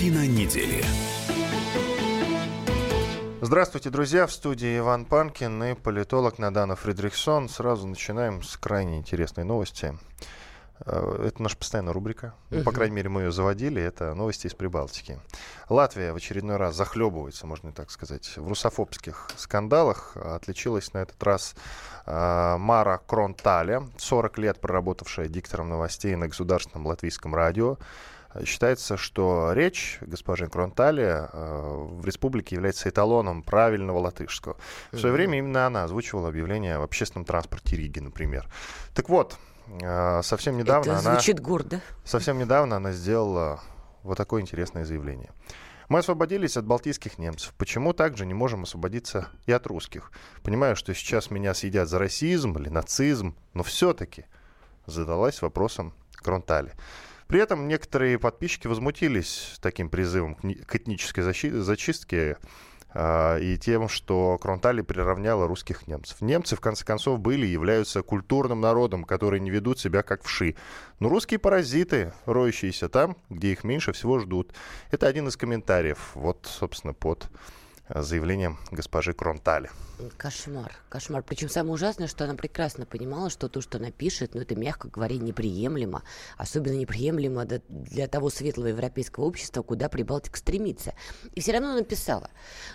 Картина недели. Здравствуйте, друзья. В студии Иван Панкин и политолог Надана Фридрихсон. Сразу начинаем с крайне интересной новости. Э, это наша постоянная рубрика. Ну, по крайней мере, мы ее заводили. Это новости из Прибалтики. Латвия в очередной раз захлебывается, можно так сказать, в русофобских скандалах. Отличилась на этот раз э, Мара Кронталя, 40 лет проработавшая диктором новостей на государственном латвийском радио. Считается, что речь госпожи Кронтали э, в республике является эталоном правильного латышского. В свое время именно она озвучивала объявление в общественном транспорте Риги, например. Так вот, э, совсем недавно Это звучит она... гордо. Совсем недавно она сделала вот такое интересное заявление. Мы освободились от балтийских немцев. Почему также не можем освободиться и от русских? Понимаю, что сейчас меня съедят за расизм или нацизм, но все-таки задалась вопросом Кронтали. При этом некоторые подписчики возмутились таким призывом к этнической зачистке а, и тем, что Кронтали приравняла русских немцев. Немцы, в конце концов, были и являются культурным народом, которые не ведут себя как вши. Но русские паразиты, роющиеся там, где их меньше всего ждут. Это один из комментариев, вот, собственно, под заявлением госпожи Кронтали. Кошмар, кошмар. Причем самое ужасное, что она прекрасно понимала, что то, что она пишет, ну это, мягко говоря, неприемлемо. Особенно неприемлемо для того светлого европейского общества, куда Прибалтика стремится. И все равно написала.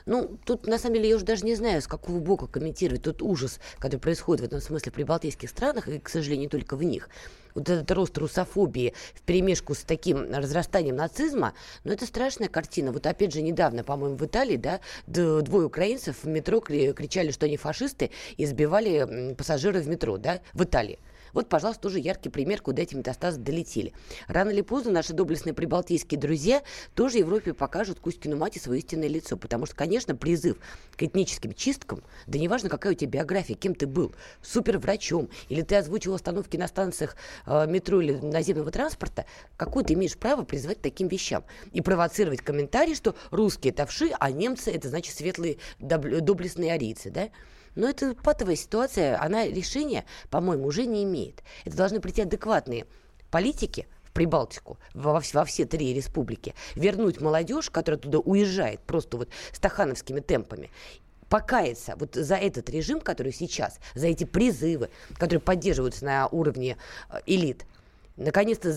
Ну, тут, на самом деле, я уже даже не знаю, с какого бока комментировать тот ужас, который происходит в этом смысле в прибалтийских странах, и, к сожалению, не только в них вот этот рост русофобии в перемешку с таким разрастанием нацизма, ну, это страшная картина. Вот опять же недавно, по-моему, в Италии, да, двое украинцев в метро кричали, что они фашисты, и сбивали пассажиров в метро, да, в Италии. Вот, пожалуйста, тоже яркий пример, куда эти метастазы долетели. Рано или поздно наши доблестные прибалтийские друзья тоже Европе покажут Кузькину мать и свое истинное лицо. Потому что, конечно, призыв к этническим чисткам, да неважно, какая у тебя биография, кем ты был, суперврачом, или ты озвучивал остановки на станциях э, метро или наземного транспорта, какое ты имеешь право призывать таким вещам? И провоцировать комментарии, что русские это вши, а немцы это значит светлые доблестные арийцы, да? Но это патовая ситуация, она решения, по-моему, уже не имеет. Это должны прийти адекватные политики, в Прибалтику, во, во все три республики, вернуть молодежь, которая туда уезжает просто вот стахановскими темпами, покаяться вот за этот режим, который сейчас, за эти призывы, которые поддерживаются на уровне э, элит, наконец-то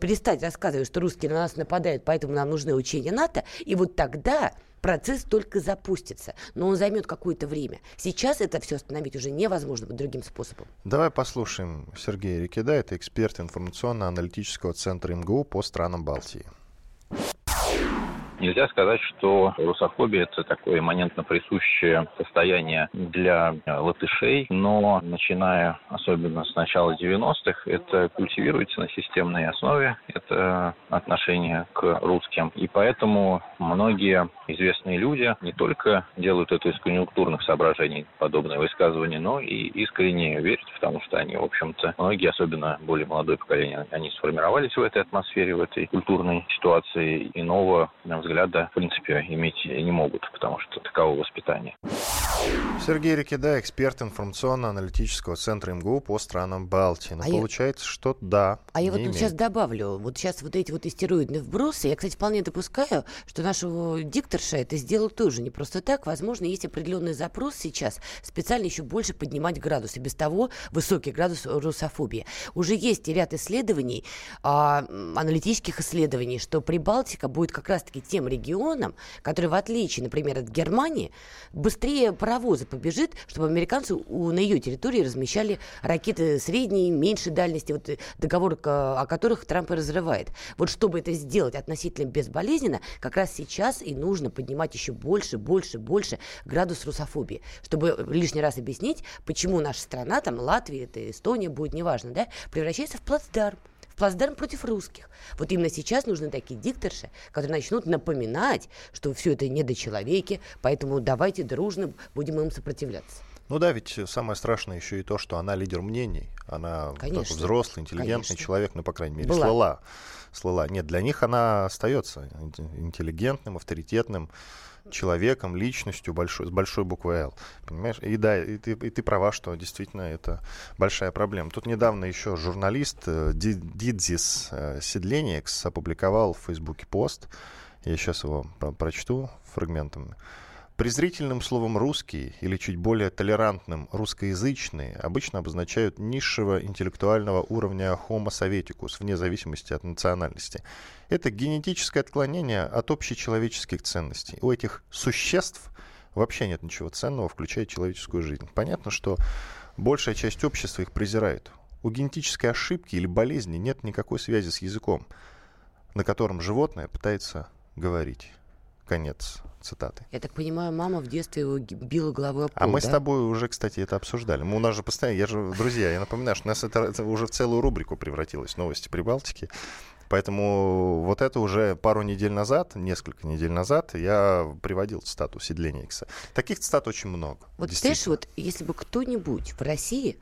перестать рассказывать, что русские на нас нападают, поэтому нам нужны учения НАТО, и вот тогда процесс только запустится, но он займет какое-то время. Сейчас это все остановить уже невозможно другим способом. Давай послушаем Сергея Рикида, это эксперт информационно-аналитического центра МГУ по странам Балтии. Нельзя сказать, что русофобия – это такое имманентно присущее состояние для латышей, но начиная особенно с начала 90-х, это культивируется на системной основе, это отношение к русским. И поэтому многие известные люди не только делают это из конъюнктурных соображений, подобные высказывания, но и искренне верят, потому что они, в общем-то, многие, особенно более молодое поколение, они сформировались в этой атмосфере, в этой культурной ситуации иного взгляда, в принципе, иметь не могут, потому что таково воспитание. Сергей Рикида, эксперт информационно-аналитического центра МГУ по странам Балтии. Но а получается, я... что да. А я вот тут сейчас добавлю. Вот сейчас вот эти вот истероидные вбросы. Я, кстати, вполне допускаю, что нашего дикторша это сделал тоже не просто так. Возможно, есть определенный запрос сейчас специально еще больше поднимать градус. И без того высокий градус русофобии. Уже есть ряд исследований, а, аналитических исследований, что Прибалтика будет как раз-таки тем регионом, который, в отличие, например, от Германии, быстрее паровозы побежит, чтобы американцы у, на ее территории размещали ракеты средней, меньшей дальности, вот э, договор, о которых Трамп и разрывает. Вот чтобы это сделать относительно безболезненно, как раз сейчас и нужно поднимать еще больше, больше, больше градус русофобии, чтобы лишний раз объяснить, почему наша страна, там Латвия, это Эстония, будет неважно, да, превращается в плацдарм плацдарм против русских. Вот именно сейчас нужны такие дикторши, которые начнут напоминать, что все это недочеловеки, поэтому давайте дружно будем им сопротивляться. Ну да, ведь самое страшное еще и то, что она лидер мнений. Она такой взрослый, интеллигентный Конечно. человек, ну, по крайней мере, Была. слыла. слыла. Нет, для них она остается интеллигентным, авторитетным человеком, личностью большой, с большой буквы «Л». Понимаешь? И да, и ты, и ты права, что действительно это большая проблема. Тут недавно еще журналист э, Дидзис э, Седленикс опубликовал в Фейсбуке пост, я сейчас его прочту фрагментами. Презрительным словом «русский» или чуть более толерантным «русскоязычный» обычно обозначают низшего интеллектуального уровня homo советикус, вне зависимости от национальности. Это генетическое отклонение от общечеловеческих ценностей. У этих существ вообще нет ничего ценного, включая человеческую жизнь. Понятно, что большая часть общества их презирает. У генетической ошибки или болезни нет никакой связи с языком, на котором животное пытается говорить. Конец цитаты. Я так понимаю, мама в детстве его била головой об пол, А мы да? с тобой уже, кстати, это обсуждали. Мы у нас же постоянно, я же, друзья, я напоминаю, что у нас это, это уже в целую рубрику превратилось, новости Прибалтики. Поэтому вот это уже пару недель назад, несколько недель назад, я приводил цитату Седления Икса. Таких цитат очень много. Вот знаешь, вот если бы кто-нибудь в России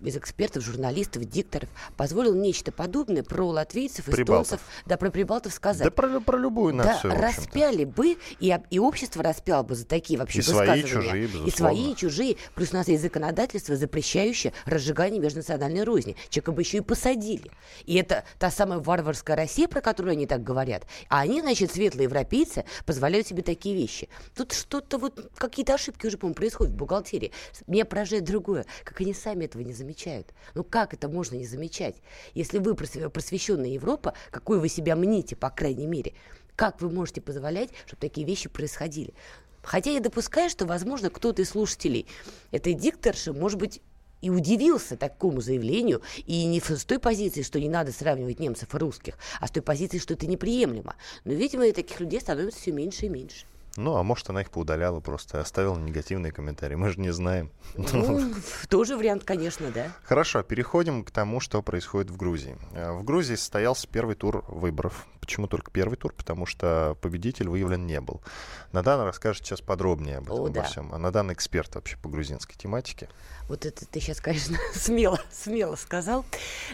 без экспертов, журналистов, дикторов, позволил нечто подобное про латвийцев, эстонцев, да, про прибалтов сказать. Да про, про любую нацию, Да, распяли бы, и, и общество распяло бы за такие вообще и высказывания. Свои, чужие, безусловно. и свои, и чужие. Плюс у нас есть законодательство, запрещающее разжигание межнациональной розни. Человека бы еще и посадили. И это та самая варварская Россия, про которую они так говорят. А они, значит, светлые европейцы, позволяют себе такие вещи. Тут что-то вот, какие-то ошибки уже, по-моему, происходят в бухгалтерии. Меня поражает другое, как они сами этого не замечают замечают. Ну как это можно не замечать? Если вы просвещенная Европа, какой вы себя мните, по крайней мере, как вы можете позволять, чтобы такие вещи происходили? Хотя я допускаю, что, возможно, кто-то из слушателей этой дикторши, может быть, и удивился такому заявлению, и не с той позиции, что не надо сравнивать немцев и русских, а с той позиции, что это неприемлемо. Но, видимо, таких людей становится все меньше и меньше. Ну, а может, она их поудаляла просто, оставила негативные комментарии. Мы же не знаем. Ну, тоже вариант, конечно, да. Хорошо, переходим к тому, что происходит в Грузии. Э, в Грузии состоялся первый тур выборов. Почему только первый тур? Потому что победитель выявлен не был. Надана расскажет сейчас подробнее об этом, О, обо да. всем. А Надана эксперт вообще по грузинской тематике. Вот это ты сейчас, конечно, смело, смело сказал.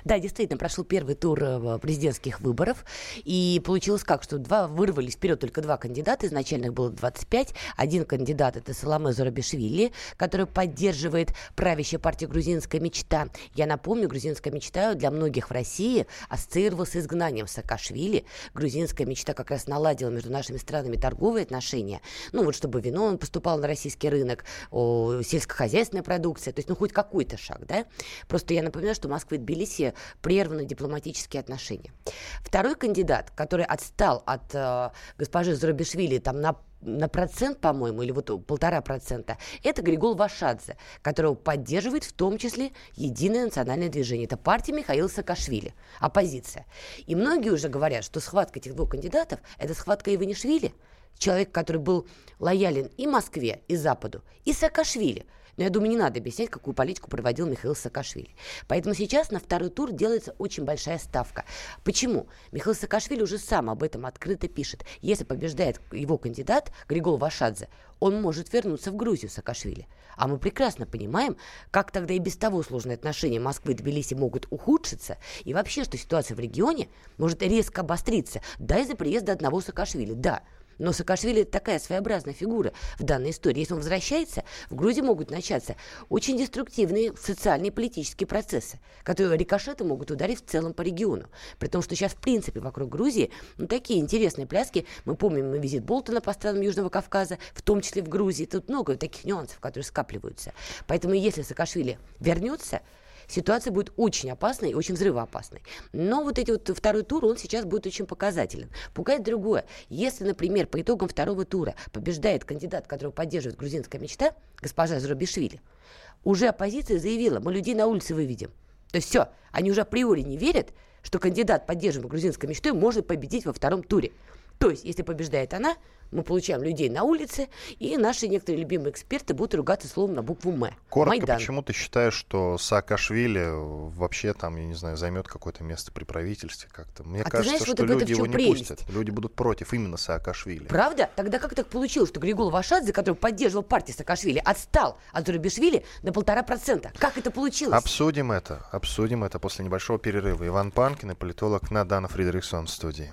Да, действительно, прошел первый тур э, президентских выборов. И получилось как, что два вырвались вперед только два кандидата. Изначально их было 25. Один кандидат это Саламе Зорабишвили, который поддерживает правящая партия «Грузинская мечта». Я напомню, «Грузинская мечта» для многих в России ассоциировалась с изгнанием Саакашвили. «Грузинская мечта» как раз наладила между нашими странами торговые отношения. Ну вот чтобы вино он поступал на российский рынок, о, сельскохозяйственная продукция. То есть, ну, хоть какой-то шаг, да? Просто я напоминаю, что Москва и Тбилиси прерваны дипломатические отношения. Второй кандидат, который отстал от э, госпожи Зарубишвили там на на процент, по-моему, или вот полтора процента, это Григол Вашадзе, которого поддерживает в том числе Единое национальное движение. Это партия Михаила Саакашвили, оппозиция. И многие уже говорят, что схватка этих двух кандидатов – это схватка Иванишвили, человек, который был лоялен и Москве, и Западу, и Саакашвили – но я думаю, не надо объяснять, какую политику проводил Михаил Саакашвили. Поэтому сейчас на второй тур делается очень большая ставка. Почему? Михаил Саакашвили уже сам об этом открыто пишет. Если побеждает его кандидат Григол Вашадзе, он может вернуться в Грузию Саакашвили. А мы прекрасно понимаем, как тогда и без того сложные отношения Москвы и Тбилиси могут ухудшиться, и вообще, что ситуация в регионе может резко обостриться, да, из-за приезда одного Саакашвили, да. Но Саакашвили это такая своеобразная фигура в данной истории. Если он возвращается, в Грузии могут начаться очень деструктивные социальные и политические процессы, которые рикошеты могут ударить в целом по региону. При том, что сейчас, в принципе, вокруг Грузии ну, такие интересные пляски. Мы помним мы визит Болтона по странам Южного Кавказа, в том числе в Грузии. Тут много таких нюансов, которые скапливаются. Поэтому если Саакашвили вернется, ситуация будет очень опасной и очень взрывоопасной. Но вот эти вот второй тур, он сейчас будет очень показателен. Пугает другое. Если, например, по итогам второго тура побеждает кандидат, которого поддерживает грузинская мечта, госпожа Зурабишвили, уже оппозиция заявила, мы людей на улице выведем. То есть все, они уже априори не верят, что кандидат, поддерживаемый грузинской мечтой, может победить во втором туре. То есть, если побеждает она, мы получаем людей на улице, и наши некоторые любимые эксперты будут ругаться словом на букву «М». Коротко, Майдан. почему ты считаешь, что Саакашвили вообще там, я не знаю, займет какое-то место при правительстве как-то? Мне а кажется, знаешь, что вот люди его не прелесть? пустят. Люди будут против именно Саакашвили. Правда? Тогда как так получилось, что Григол Вашадзе, который поддерживал партию Саакашвили, отстал от Зурабишвили на полтора процента? Как это получилось? Обсудим это. Обсудим это после небольшого перерыва. Иван Панкин и политолог Надана Фридрихсон в студии.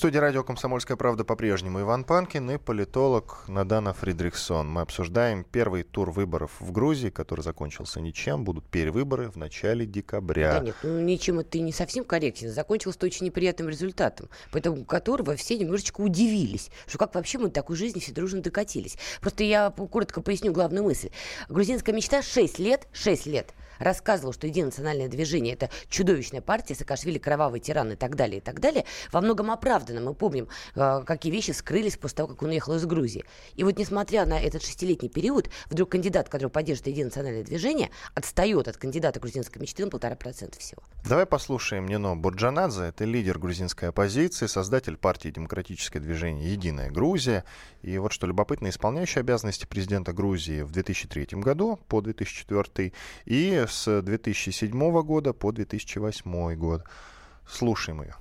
студии радио «Комсомольская правда» по-прежнему Иван Панкин и политолог Надана Фридрихсон. Мы обсуждаем первый тур выборов в Грузии, который закончился ничем. Будут перевыборы в начале декабря. Да нет, ну ничем это не совсем корректно. Закончился очень неприятным результатом, поэтому которого все немножечко удивились, что как вообще мы до такой жизни все дружно докатились. Просто я коротко поясню главную мысль. Грузинская мечта 6 лет, 6 лет рассказывал, что Единое национальное движение – это чудовищная партия, Саакашвили – кровавый тиран и так далее, и так далее, во многом оправдано. Мы помним, э, какие вещи скрылись после того, как он уехал из Грузии. И вот несмотря на этот шестилетний период, вдруг кандидат, который поддерживает Единое национальное движение, отстает от кандидата грузинской мечты на полтора процента всего. Давай послушаем Нино Бурджанадзе. Это лидер грузинской оппозиции, создатель партии «Демократическое движение Единая Грузия». И вот что любопытно, исполняющий обязанности президента Грузии в 2003 году по 2004 и с 2007 года по 2008 год. Слушаем ее.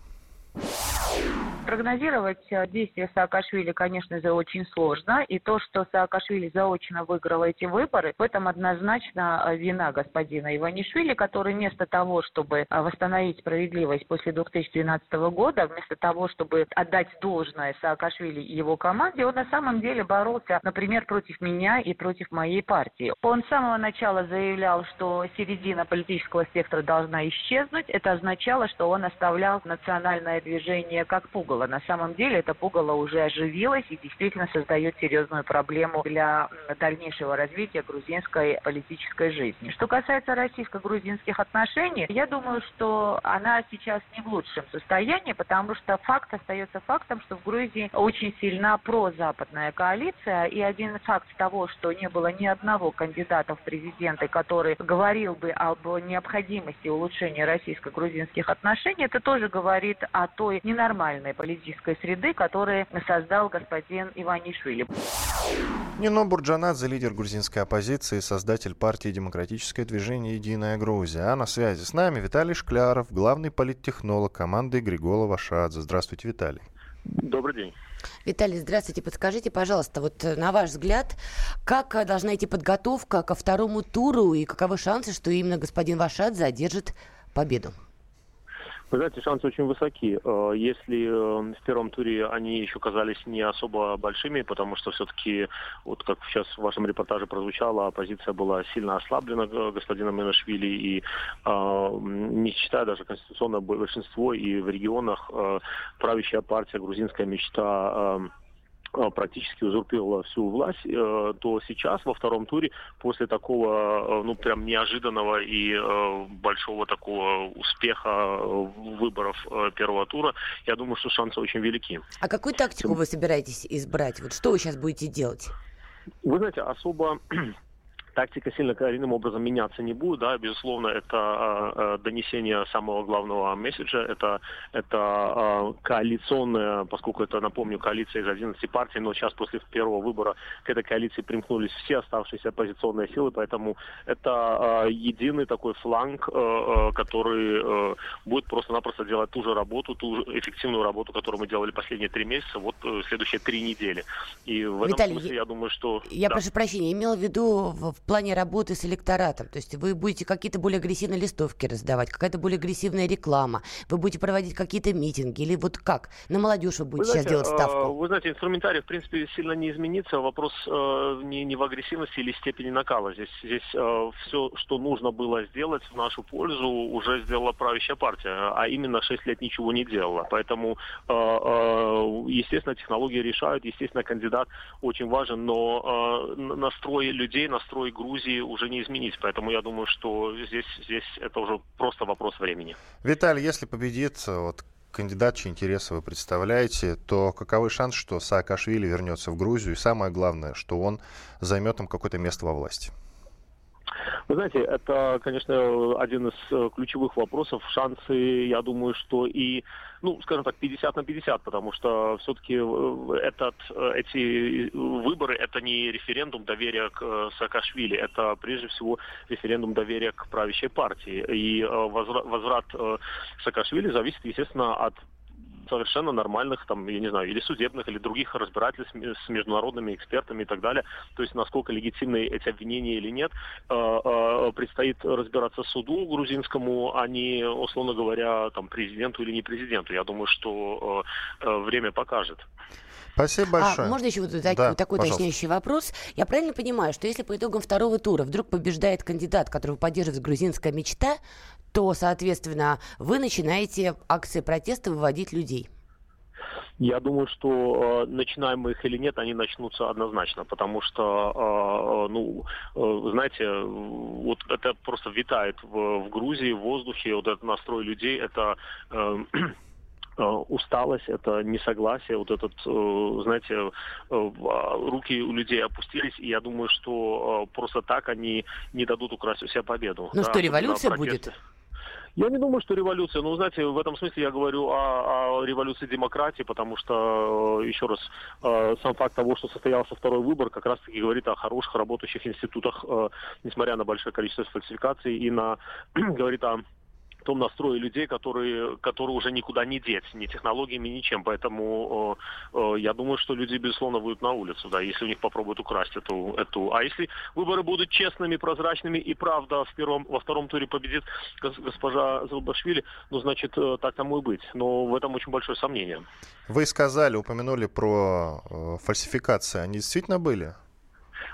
Прогнозировать э, действия Саакашвили, конечно же, очень сложно. И то, что Саакашвили заочно выиграл эти выборы, в этом однозначно э, вина господина Иванишвили, который вместо того, чтобы э, восстановить справедливость после 2012 года, вместо того, чтобы отдать должное Саакашвили и его команде, он на самом деле боролся, например, против меня и против моей партии. Он с самого начала заявлял, что середина политического спектра должна исчезнуть. Это означало, что он оставлял национальное движение как пугало пугало. На самом деле это пугало уже оживилось и действительно создает серьезную проблему для дальнейшего развития грузинской политической жизни. Что касается российско-грузинских отношений, я думаю, что она сейчас не в лучшем состоянии, потому что факт остается фактом, что в Грузии очень сильна прозападная коалиция, и один факт того, что не было ни одного кандидата в президенты, который говорил бы об необходимости улучшения российско-грузинских отношений, это тоже говорит о той ненормальной политической политической среды, которые создал господин Иванишвили. Нино Бурджанадзе, лидер грузинской оппозиции, создатель партии «Демократическое движение Единая Грузия». А на связи с нами Виталий Шкляров, главный политтехнолог команды Григола Шадзе. Здравствуйте, Виталий. Добрый день. Виталий, здравствуйте. Подскажите, пожалуйста, вот э, на ваш взгляд, как э, должна идти подготовка ко второму туру и каковы шансы, что именно господин Вашадзе одержит победу? Вы знаете, шансы очень высоки. Э, если э, в первом туре они еще казались не особо большими, потому что все-таки, вот как сейчас в вашем репортаже прозвучало, оппозиция была сильно ослаблена э, господином Инашвили, и не считая даже конституционное большинство, и в регионах правящая партия «Грузинская мечта» практически узурпировала всю власть, э, то сейчас во втором туре после такого, э, ну, прям неожиданного и большого такого успеха выборов первого тура, я думаю, что шансы очень велики. А какую тактику вы собираетесь избрать? Вот что вы сейчас будете делать? Вы знаете, особо тактика сильно коренным образом меняться не будет, да, безусловно, это э, донесение самого главного месседжа, это, это э, коалиционная, поскольку это, напомню, коалиция из 11 партий, но сейчас после первого выбора к этой коалиции примкнулись все оставшиеся оппозиционные силы, поэтому это единый такой фланг, который будет просто-напросто делать ту же работу, ту же эффективную работу, которую мы делали последние три месяца, вот э, следующие три недели. И в этом Виталий, смысле, я думаю, что... Я да. прошу прощения, имела в виду в плане работы с электоратом? То есть вы будете какие-то более агрессивные листовки раздавать, какая-то более агрессивная реклама, вы будете проводить какие-то митинги или вот как? На молодежь вы будете вы знаете, сейчас делать ставку? Вы знаете, инструментарий, в принципе, сильно не изменится. Вопрос э, не, не в агрессивности или степени накала. Здесь, здесь э, все, что нужно было сделать в нашу пользу, уже сделала правящая партия, а именно 6 лет ничего не делала. Поэтому, э, э, естественно, технологии решают, естественно, кандидат очень важен, но э, настрой людей, настрой Грузии уже не изменить. Поэтому я думаю, что здесь, здесь это уже просто вопрос времени. Виталий, если победит вот, кандидат, чьи интересы вы представляете, то каковы шансы, что Саакашвили вернется в Грузию? И самое главное, что он займет там какое-то место во власти? Вы знаете, это, конечно, один из э, ключевых вопросов. Шансы, я думаю, что и, ну, скажем так, 50 на 50, потому что все-таки э, этот, э, эти выборы – это не референдум доверия к Саакашвили, это прежде всего референдум доверия к правящей партии. И возврат, возврат Саакашвили зависит, естественно, от совершенно нормальных, там, я не знаю, или судебных, или других разбирательств с международными экспертами и так далее. То есть, насколько легитимны эти обвинения или нет, э, э, предстоит разбираться суду грузинскому, а не, условно говоря, там, президенту или не президенту. Я думаю, что э, время покажет. Спасибо большое. А можно еще вот так, да, такой пожалуйста. уточняющий вопрос? Я правильно понимаю, что если по итогам второго тура вдруг побеждает кандидат, которого поддерживает грузинская мечта, то, соответственно, вы начинаете акции протеста выводить людей? Я думаю, что э, начинаем мы их или нет, они начнутся однозначно, потому что, э, э ну, э, знаете, вот это просто витает в, в Грузии, в воздухе, вот этот настрой людей, это э, э усталость, это несогласие, вот этот, э, знаете, руки у людей опустились, и я думаю, что просто так они не дадут украсть у себя победу. Ну да, что, революция будет? Я не думаю, что революция. Ну, знаете, в этом смысле я говорю о, о революции демократии, потому что, э, еще раз, э, сам факт того, что состоялся второй выбор, как раз-таки говорит о хороших работающих институтах, э, несмотря на большое количество фальсификаций, и на, говорит о том настрое людей, которые, которые уже никуда не деть, ни технологиями, ничем. Поэтому э, э, я думаю, что люди, безусловно, выйдут на улицу, да, если у них попробуют украсть эту, эту. А если выборы будут честными, прозрачными, и правда в первом, во втором туре победит госпожа Зубашвили, ну, значит, э, так тому и быть. Но в этом очень большое сомнение. Вы сказали, упомянули про э, фальсификации. Они действительно были?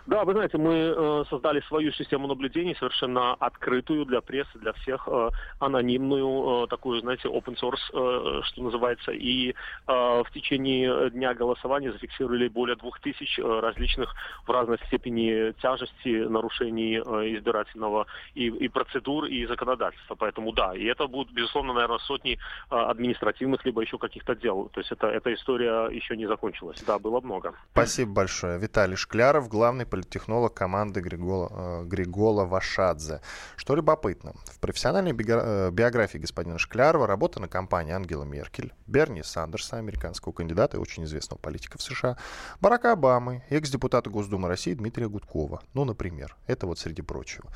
Да, вы знаете, мы э, создали свою систему наблюдений, совершенно открытую для прессы, для всех, э, анонимную, э, такую, знаете, open source, что называется. И в течение дня голосования зафиксировали более двух тысяч различных в разной степени тяжести нарушений избирательного и, и процедур, и законодательства. Поэтому да, и это будут, безусловно, наверное, сотни административных, либо еще каких-то дел. То есть это, эта история еще не закончилась. Да, было много. Спасибо большое. Виталий Шкляров, главный политтехнолог команды Григола, э, Григола Вашадзе. Что любопытно, в профессиональной э, биографии господина Шклярова работа на компании Ангела Меркель, Берни Сандерса, американского кандидата и очень известного политика в США, Барака Обамы, экс-депутата Госдумы России Дмитрия Гудкова. Ну, например. Это вот среди прочего.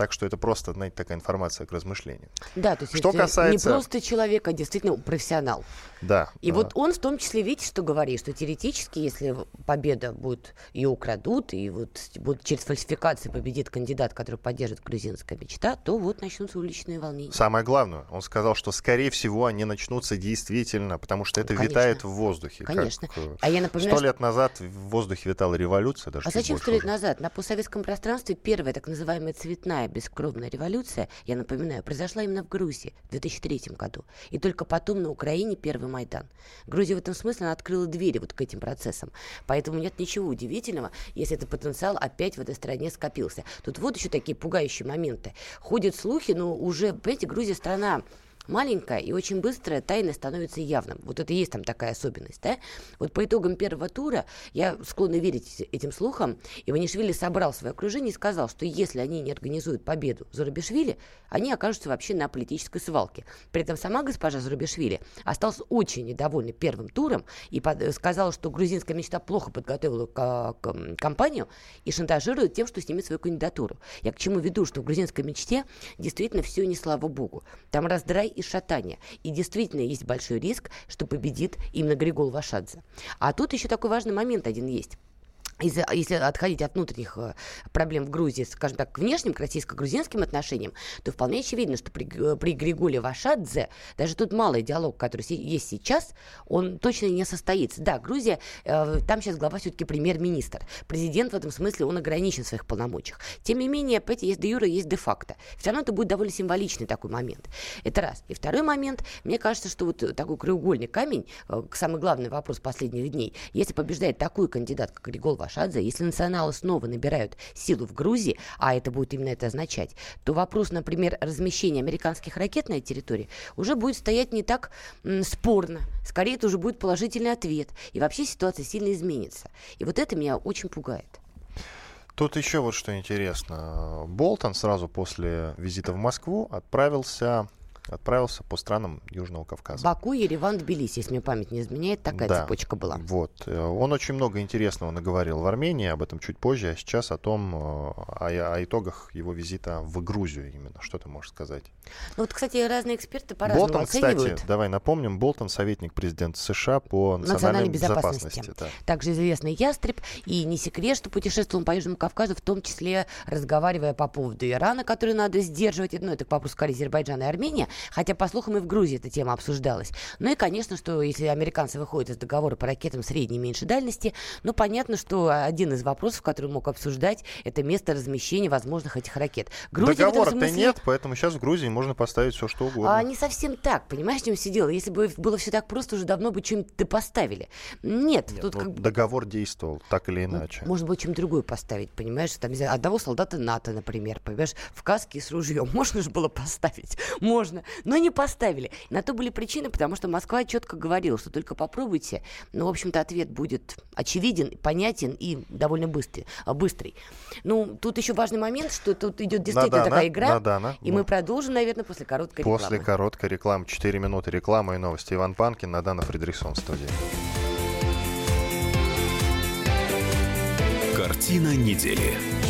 Так что это просто, знаете, такая информация к размышлению. Да, то есть что касается... не просто человек, а действительно профессионал. Да. И а... вот он в том числе, видите, что говорит, что теоретически, если победа будет, ее украдут, и вот, вот через фальсификации победит кандидат, который поддержит грузинская мечта, то вот начнутся уличные волнения. Самое главное, он сказал, что, скорее всего, они начнутся действительно, потому что это ну, витает в воздухе. Конечно. Как, э, а я напоминаю, сто лет назад в воздухе витала революция. Даже а зачем сто лет уже. назад? На постсоветском пространстве первая так называемая цветная бескровная революция, я напоминаю, произошла именно в Грузии в 2003 году. И только потом на Украине первый Майдан. Грузия в этом смысле она открыла двери вот к этим процессам. Поэтому нет ничего удивительного, если этот потенциал опять в этой стране скопился. Тут вот еще такие пугающие моменты. Ходят слухи, но уже, понимаете, Грузия страна маленькая и очень быстрая тайна становится явным. Вот это и есть там такая особенность, да? Вот по итогам первого тура я склонна верить этим слухам. Иванишвили собрал свое окружение и сказал, что если они не организуют победу Зарубишвили, они окажутся вообще на политической свалке. При этом сама госпожа Зарубишвили осталась очень недовольна первым туром и под, сказала, что грузинская мечта плохо подготовила к, к, кампанию и шантажирует тем, что снимет свою кандидатуру. Я к чему веду, что в грузинской мечте действительно все не слава богу. Там раздрай и шатание. И действительно есть большой риск, что победит именно Григол Вашадзе. А тут еще такой важный момент один есть. Если, если отходить от внутренних э, проблем в Грузии, скажем так, к внешним, к российско-грузинским отношениям, то вполне очевидно, что при, э, при Григуле Вашадзе даже тут малый диалог, который есть сейчас, он точно не состоится. Да, Грузия, э, там сейчас глава все-таки премьер-министр. Президент в этом смысле, он ограничен в своих полномочиях. Тем не менее, понимаете, есть де юра, есть де-факто. Все равно это будет довольно символичный такой момент. Это раз. И второй момент, мне кажется, что вот такой краеугольный камень, самый главный вопрос последних дней, если побеждает такой кандидат, как Григол Вашадзе, Шадзе, если националы снова набирают силу в Грузии, а это будет именно это означать, то вопрос, например, размещения американских ракет на этой территории уже будет стоять не так м, спорно. Скорее, это уже будет положительный ответ. И вообще ситуация сильно изменится. И вот это меня очень пугает. Тут еще вот что интересно. Болтон сразу после визита в Москву отправился отправился по странам Южного Кавказа. Баку, Ереван, Тбилиси, если мне память не изменяет, такая да, цепочка была. Вот. Э, он очень много интересного наговорил в Армении, об этом чуть позже, а сейчас о том, э, о, о итогах его визита в Грузию именно. Что ты можешь сказать? Ну вот, кстати, разные эксперты по-разному Болтон, оценивают. кстати, давай напомним, Болтон советник президента США по национальной, национальной безопасности. безопасности да. Также известный ястреб, и не секрет, что путешествовал по Южному Кавказу, в том числе разговаривая по поводу Ирана, который надо сдерживать, ну это к вопросу Азербайджана и Армения, хотя, по слухам, и в Грузии эта тема обсуждалась. Ну и, конечно, что если американцы выходят из договора по ракетам средней и меньшей дальности, ну, понятно, что один из вопросов, который мог обсуждать, это место размещения возможных этих ракет. Договора-то смысле... нет, поэтому сейчас в Грузии можно поставить все, что угодно. А, не совсем так, понимаешь, в чем все дело? Если бы было все так просто, уже давно бы что-нибудь поставили. Нет. нет тут ну, как... Договор действовал, так или ну, иначе. Ну, можно было чем-то другое поставить, понимаешь? Там, одного солдата НАТО, например, понимаешь, в каске с ружьем. Можно же было поставить? Можно. Но не поставили. На то были причины, потому что Москва четко говорила, что только попробуйте. Ну, в общем-то, ответ будет очевиден, понятен и довольно быстрый. А, быстрый. Ну, тут еще важный момент, что тут идет действительно Надана, такая игра. Надана, и мы продолжим, наверное, после короткой после рекламы. После короткой рекламы. Четыре минуты рекламы и новости. Иван Панкин, Надана Фредериксон в студии. Картина недели.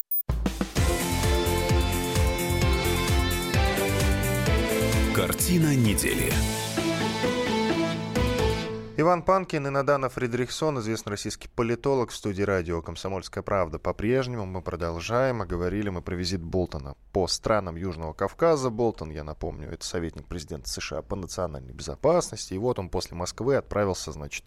Картина недели. Иван Панкин и Надана Фридрихсон, известный российский политолог в студии радио «Комсомольская правда». По-прежнему мы продолжаем, а говорили мы про визит Болтона по странам Южного Кавказа. Болтон, я напомню, это советник президента США по национальной безопасности. И вот он после Москвы отправился, значит,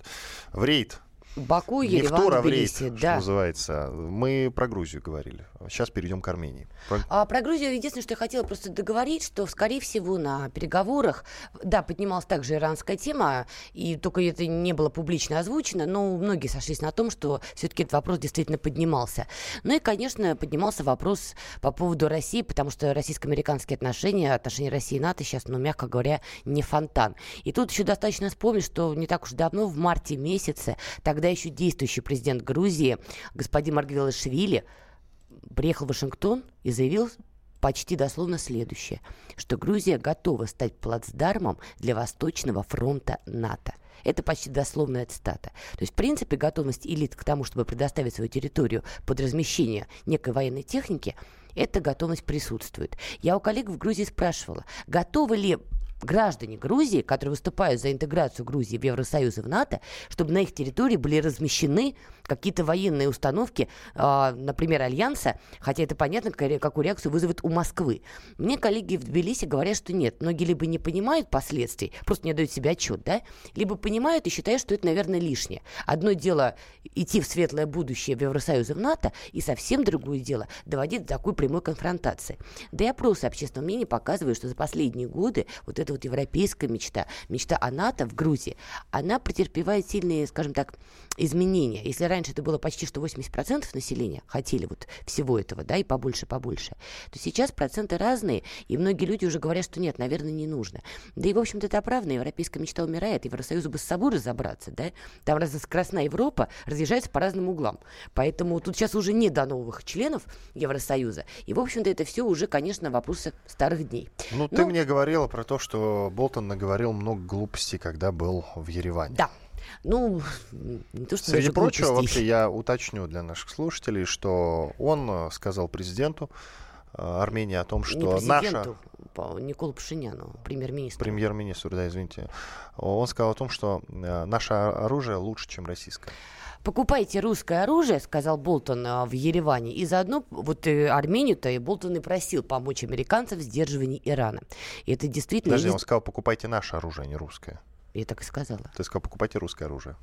в рейд Баку, Ереван, Нефтура, Тбилиси, да. что называется. Мы про Грузию говорили. Сейчас перейдем к Армении. Про... А, про Грузию единственное, что я хотела просто договорить, что, скорее всего, на переговорах, да, поднималась также иранская тема, и только это не было публично озвучено, но многие сошлись на том, что все-таки этот вопрос действительно поднимался. Ну и, конечно, поднимался вопрос по поводу России, потому что российско-американские отношения, отношения России и НАТО сейчас, ну, мягко говоря, не фонтан. И тут еще достаточно вспомнить, что не так уж давно, в марте месяце, тогда тогда еще действующий президент Грузии, господин Маргвелашвили, приехал в Вашингтон и заявил почти дословно следующее, что Грузия готова стать плацдармом для Восточного фронта НАТО. Это почти дословная цитата. То есть, в принципе, готовность элит к тому, чтобы предоставить свою территорию под размещение некой военной техники, эта готовность присутствует. Я у коллег в Грузии спрашивала, готовы ли граждане Грузии, которые выступают за интеграцию Грузии в Евросоюз и в НАТО, чтобы на их территории были размещены какие-то военные установки, э, например, Альянса, хотя это понятно, какую реакцию вызовет у Москвы. Мне коллеги в Тбилиси говорят, что нет. Многие либо не понимают последствий, просто не дают себе отчет, да, либо понимают и считают, что это, наверное, лишнее. Одно дело идти в светлое будущее в Евросоюз и в НАТО, и совсем другое дело доводить до такой прямой конфронтации. Да и опросы общественного мнения показывают, что за последние годы вот эта вот европейская мечта, мечта о НАТО в Грузии, она претерпевает сильные, скажем так, изменения. Если раньше это было почти что 80% населения хотели вот всего этого, да, и побольше, побольше, то сейчас проценты разные, и многие люди уже говорят, что нет, наверное, не нужно. Да и, в общем-то, это оправдано, европейская мечта умирает, Евросоюзу бы с собой разобраться, да, там разноскоростная Европа разъезжается по разным углам, поэтому тут сейчас уже не до новых членов Евросоюза, и, в общем-то, это все уже, конечно, вопросы старых дней. Ну, ты мне говорила про то, что Болтон наговорил много глупостей, когда был в Ереване. Да. Ну, не то, что Среди прочего, вообще я уточню для наших слушателей, что он э, сказал президенту э, Армении о том, что не наша... Николу Пашиняну, премьер-министру. Премьер-министру, да, извините. Он сказал о том, что э, наше оружие лучше, чем российское. Покупайте русское оружие, сказал Болтон в Ереване, и заодно вот Армению-то и Болтон и просил помочь американцам в сдерживании Ирана. И это действительно... Подожди, он сказал, покупайте наше оружие, а не русское. Я так и сказала. Ты сказал, покупайте русское оружие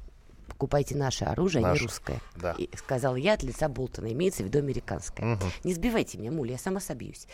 покупайте наше оружие, наше. а не русское. Да. И сказал я от лица Болтона, имеется в виду американское. Угу. Не сбивайте меня, муля, я сама собьюсь.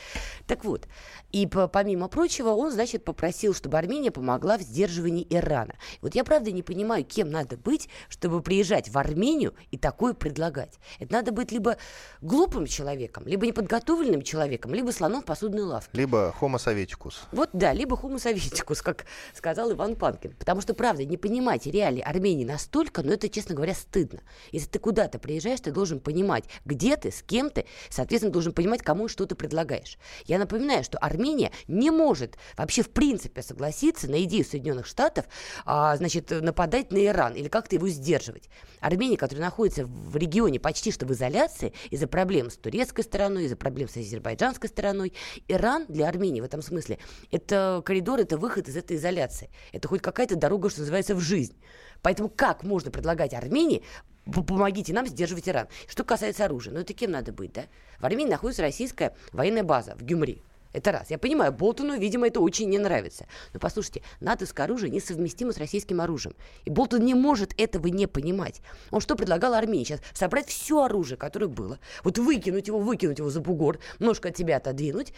Так вот, и по, помимо прочего, он, значит, попросил, чтобы Армения помогла в сдерживании Ирана. Вот я, правда, не понимаю, кем надо быть, чтобы приезжать в Армению и такое предлагать. Это надо быть либо глупым человеком, либо неподготовленным человеком, либо слоном в посудной лавке. Либо homo soviticus. Вот да, либо homo soviticus, как сказал Иван Панкин. Потому что, правда, не понимать реалии Армении настолько, но это, честно говоря, стыдно. Если ты куда-то приезжаешь, ты должен понимать, где ты, с кем ты, соответственно, должен понимать, кому что ты предлагаешь. Я напоминаю, что Армения не может вообще в принципе согласиться на идею Соединенных Штатов, а, значит, нападать на Иран или как-то его сдерживать. Армения, которая находится в регионе почти что в изоляции из-за проблем с турецкой стороной, из-за проблем с азербайджанской стороной, Иран для Армении в этом смысле это коридор, это выход из этой изоляции. Это хоть какая-то дорога, что называется, в жизнь. Поэтому как можно предлагать Армении помогите нам сдерживать Иран. Что касается оружия, ну это кем надо быть, да? В Армении находится российская военная база в Гюмри. Это раз. Я понимаю, Болтону, видимо, это очень не нравится. Но послушайте, натовское оружие несовместимо с российским оружием. И Болтон не может этого не понимать. Он что предлагал Армении? Сейчас собрать все оружие, которое было, вот выкинуть его, выкинуть его за бугор, ножку от тебя отодвинуть,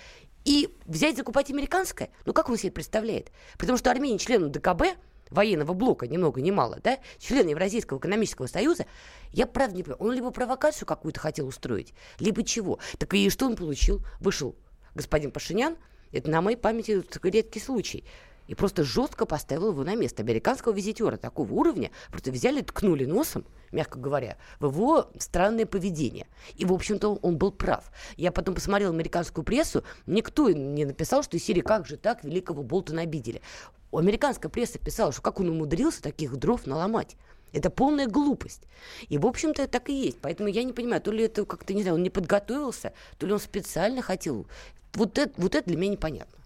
и взять закупать американское? Ну как он себе представляет? Потому что Армения член ДКБ, военного блока, ни много ни мало, да, член Евразийского экономического союза, я правда не понимаю, он либо провокацию какую-то хотел устроить, либо чего. Так и что он получил? Вышел господин Пашинян, это на моей памяти редкий случай, и просто жестко поставил его на место. Американского визитера такого уровня просто взяли, ткнули носом, мягко говоря, в его странное поведение. И, в общем-то, он был прав. Я потом посмотрел американскую прессу, никто не написал, что из серии «Как же так великого Болтона обидели». Американская пресса писала, что как он умудрился таких дров наломать. Это полная глупость. И, в общем-то, так и есть. Поэтому я не понимаю, то ли это как-то, не знаю, он не подготовился, то ли он специально хотел. Вот это, вот это для меня непонятно.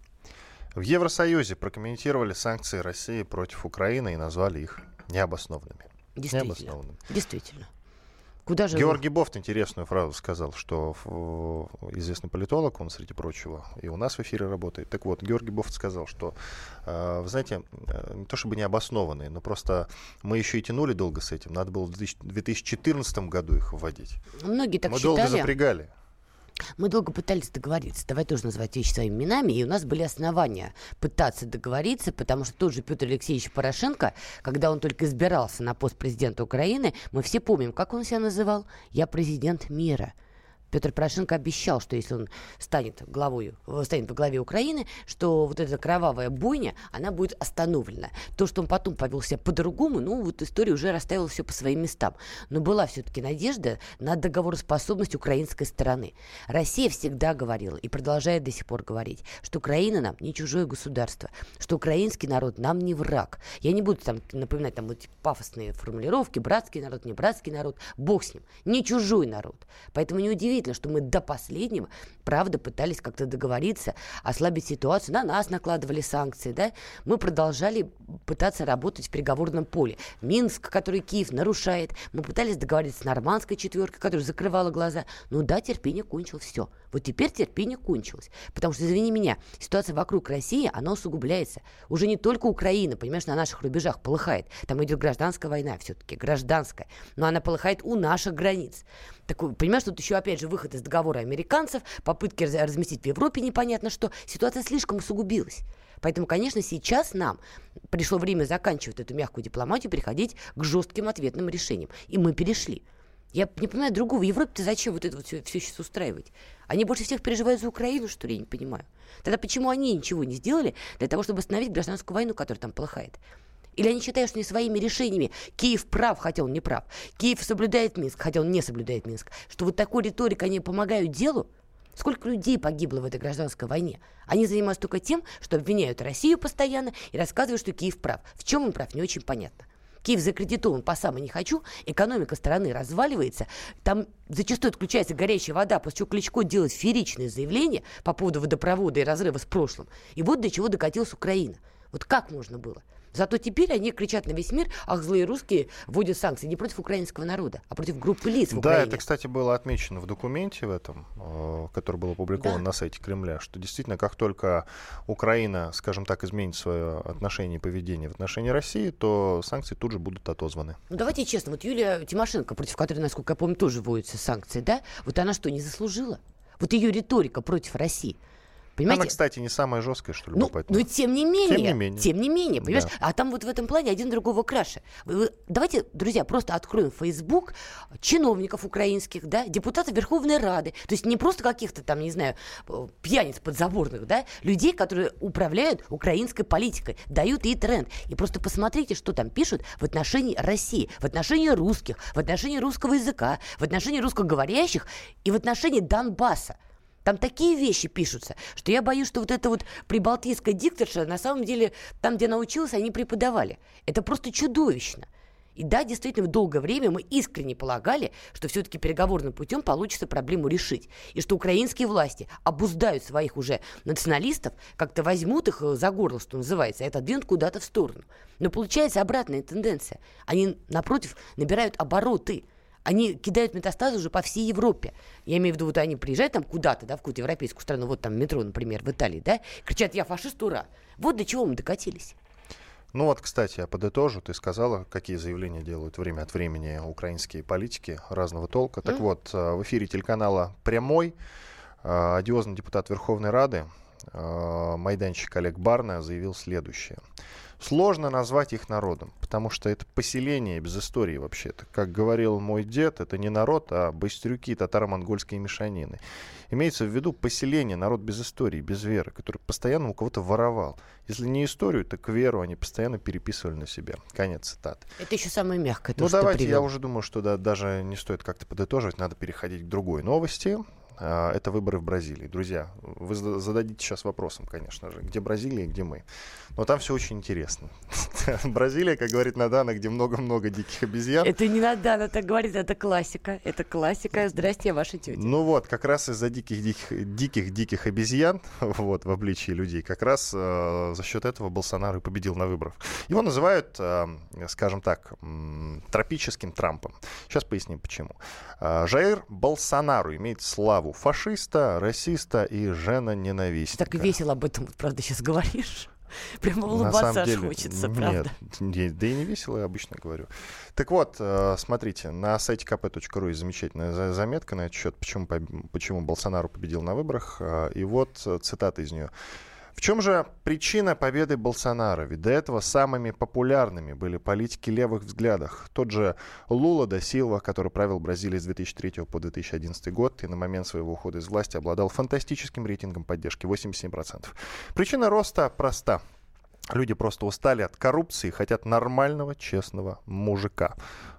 В Евросоюзе прокомментировали санкции России против Украины и назвали их необоснованными. Действительно. Необоснованными. Действительно. Куда же Георгий вы... Бофт интересную фразу сказал, что известный политолог, он, среди прочего, и у нас в эфире работает. Так вот, Георгий Бофт сказал, что, э, вы знаете, э, не то чтобы необоснованные, но просто мы еще и тянули долго с этим. Надо было в 2014 году их вводить. Многие так мы считали. долго запрягали. Мы долго пытались договориться, давай тоже называть вещи своими именами, и у нас были основания пытаться договориться, потому что тот же Петр Алексеевич Порошенко, когда он только избирался на пост президента Украины, мы все помним, как он себя называл? Я президент мира. Петр Порошенко обещал, что если он станет главой, станет во главе Украины, что вот эта кровавая бойня, она будет остановлена. То, что он потом повел себя по-другому, ну, вот история уже расставила все по своим местам. Но была все-таки надежда на договороспособность украинской стороны. Россия всегда говорила и продолжает до сих пор говорить, что Украина нам не чужое государство, что украинский народ нам не враг. Я не буду там напоминать там вот пафосные формулировки, братский народ, не братский народ, бог с ним, не чужой народ. Поэтому не удивительно, удивительно, что мы до последнего, правда, пытались как-то договориться, ослабить ситуацию. На нас накладывали санкции, да? Мы продолжали пытаться работать в переговорном поле. Минск, который Киев нарушает. Мы пытались договориться с нормандской четверкой, которая закрывала глаза. Ну да, терпение кончилось, все. Вот теперь терпение кончилось. Потому что, извини меня, ситуация вокруг России, она усугубляется. Уже не только Украина, понимаешь, на наших рубежах полыхает. Там идет гражданская война все-таки, гражданская. Но она полыхает у наших границ. Так, понимаешь, тут еще, опять же, выход из договора американцев, попытки разместить в Европе непонятно что. Ситуация слишком усугубилась. Поэтому, конечно, сейчас нам пришло время заканчивать эту мягкую дипломатию, переходить к жестким ответным решениям. И мы перешли. Я не понимаю другого. В Европе-то зачем вот это вот все, все сейчас устраивать? Они больше всех переживают за Украину, что ли, я не понимаю. Тогда почему они ничего не сделали для того, чтобы остановить гражданскую войну, которая там полыхает? Или они считают, что не своими решениями Киев прав, хотя он не прав. Киев соблюдает Минск, хотя он не соблюдает Минск. Что вот такой риторикой они помогают делу? Сколько людей погибло в этой гражданской войне? Они занимаются только тем, что обвиняют Россию постоянно и рассказывают, что Киев прав. В чем он прав, не очень понятно. Киев закредитован по самой не хочу, экономика страны разваливается, там зачастую отключается горячая вода, после чего Кличко делает фееричные заявления по поводу водопровода и разрыва с прошлым. И вот до чего докатилась Украина. Вот как можно было? Зато теперь они кричат на весь мир, ах, злые русские вводят санкции не против украинского народа, а против группы лиц в Украине. Да, это, кстати, было отмечено в документе в этом, э, который был опубликован да. на сайте Кремля, что действительно, как только Украина, скажем так, изменит свое отношение и поведение в отношении России, то санкции тут же будут отозваны. Ну, давайте честно, вот Юлия Тимошенко, против которой, насколько я помню, тоже вводятся санкции, да? Вот она что, не заслужила? Вот ее риторика против России – Понимаете? Она, кстати, не самая жесткая, что ли, ну, поэтому. Но тем не менее, тем не менее, тем не менее понимаешь? Да. А там вот в этом плане один другого краше. Давайте, друзья, просто откроем Facebook чиновников украинских, да, депутатов Верховной Рады, то есть не просто каких-то там, не знаю, пьяниц подзаборных, да, людей, которые управляют украинской политикой, дают ей тренд. И просто посмотрите, что там пишут в отношении России, в отношении русских, в отношении русского языка, в отношении русскоговорящих и в отношении Донбасса. Там такие вещи пишутся, что я боюсь, что вот эта вот прибалтийская дикторша, на самом деле, там, где она училась, они преподавали. Это просто чудовищно. И да, действительно, в долгое время мы искренне полагали, что все-таки переговорным путем получится проблему решить. И что украинские власти обуздают своих уже националистов, как-то возьмут их за горло, что называется, и отодвинут куда-то в сторону. Но получается обратная тенденция. Они, напротив, набирают обороты – они кидают метастазы уже по всей Европе. Я имею в виду, вот они приезжают там куда-то, да, в какую-то европейскую страну, вот там метро, например, в Италии, да, кричат «я фашист, ура!» Вот до чего мы докатились. Ну вот, кстати, я подытожу. Ты сказала, какие заявления делают время от времени украинские политики разного толка. Mm. Так вот, э, в эфире телеканала «Прямой» э, одиозный депутат Верховной Рады э, майданчик Олег Барна заявил следующее. Сложно назвать их народом, потому что это поселение без истории вообще-то. Как говорил мой дед, это не народ, а быстрюки татаро-монгольской мешанины. Имеется в виду поселение, народ без истории, без веры, который постоянно у кого-то воровал. Если не историю, так веру они постоянно переписывали на себя. Конец цитаты. Это еще самое мягкое. То, ну давайте, я уже думаю, что да, даже не стоит как-то подытоживать, надо переходить к другой новости. А, это выборы в Бразилии. Друзья, вы зададите сейчас вопросом, конечно же, где Бразилия, где мы. Но там все очень интересно. Бразилия, как говорит Надана, где много-много диких обезьян. Это не Надана так говорит, это классика. Это классика. Здрасте, ваша тетя. Ну вот, как раз из-за диких-диких обезьян, вот, в обличии людей, как раз э, за счет этого Болсонaro и победил на выборах. Его называют, э, скажем так, тропическим Трампом. Сейчас поясним, почему. Э, Жаир Болсонaro имеет славу фашиста, расиста и жена-ненавистника. Так весело об этом, правда, сейчас говоришь. Прямо улыбаться аж хочется, правда. Нет, да и не весело, я обычно говорю. Так вот, э, смотрите, на сайте kp.ru есть замечательная заметка на этот счет, почему, почему Болсонару победил на выборах. Э, и вот э, цитата из нее. В чем же причина победы Болсонара? Ведь до этого самыми популярными были политики левых взглядов. Тот же Лула да Силва, который правил Бразилией с 2003 по 2011 год и на момент своего ухода из власти обладал фантастическим рейтингом поддержки 87%. Причина роста проста. Люди просто устали от коррупции и хотят нормального, честного мужика.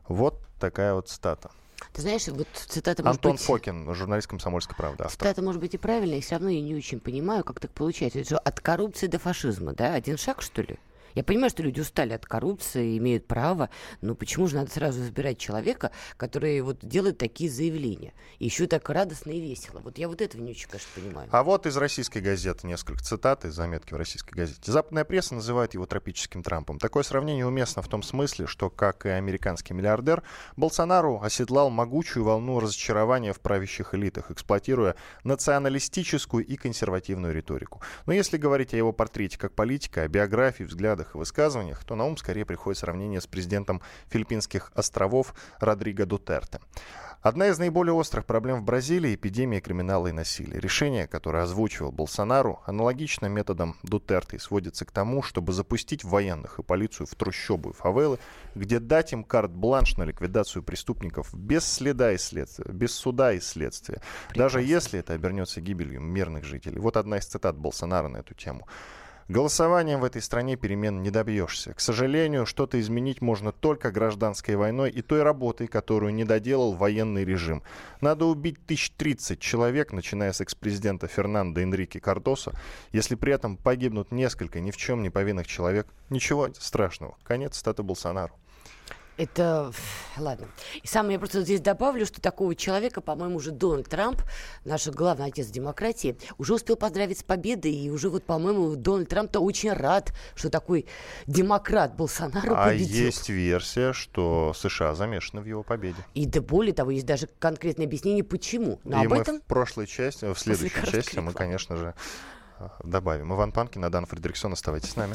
Вот такая вот стата. Ты знаешь, вот цитата может Антон быть... Фокин, журналист «Комсомольской правды». Автор. Цитата может быть и правильная, и все равно я не очень понимаю, как так получается. Это что, от коррупции до фашизма, да? Один шаг, что ли? Я понимаю, что люди устали от коррупции, имеют право, но почему же надо сразу избирать человека, который вот делает такие заявления? И еще так радостно и весело. Вот я вот этого не очень, конечно, понимаю. А вот из российской газеты несколько цитат из заметки в российской газете. Западная пресса называет его тропическим Трампом. Такое сравнение уместно в том смысле, что, как и американский миллиардер, Болсонару оседлал могучую волну разочарования в правящих элитах, эксплуатируя националистическую и консервативную риторику. Но если говорить о его портрете как политика, о биографии, взглядах, взглядах и высказываниях, то на ум скорее приходит сравнение с президентом филиппинских островов Родриго Дутерте. Одна из наиболее острых проблем в Бразилии – эпидемия криминала и насилия. Решение, которое озвучивал Болсонару, аналогично методам Дутерте, сводится к тому, чтобы запустить военных и полицию в трущобы и фавелы, где дать им карт-бланш на ликвидацию преступников без следа и следствия, без суда и следствия, Прекрасно. даже если это обернется гибелью мирных жителей. Вот одна из цитат Болсонара на эту тему. Голосованием в этой стране перемен не добьешься. К сожалению, что-то изменить можно только гражданской войной и той работой, которую не доделал военный режим. Надо убить тысяч тридцать человек, начиная с экс-президента Фернандо Энрике Кардоса. Если при этом погибнут несколько ни в чем не повинных человек, ничего страшного. Конец статы Болсонару. Это... Ладно. И самое, я просто здесь добавлю, что такого человека, по-моему, уже Дональд Трамп, наш главный отец демократии, уже успел поздравить с победой, и уже вот, по-моему, Дональд Трамп-то очень рад, что такой демократ Болсонaro а победил. А есть версия, что США замешаны в его победе. И да более того, есть даже конкретное объяснение, почему. Но и об мы этом... в прошлой части, в следующей части мы, конечно же, добавим. Иван Панкин, Дан Фредериксон, оставайтесь с нами.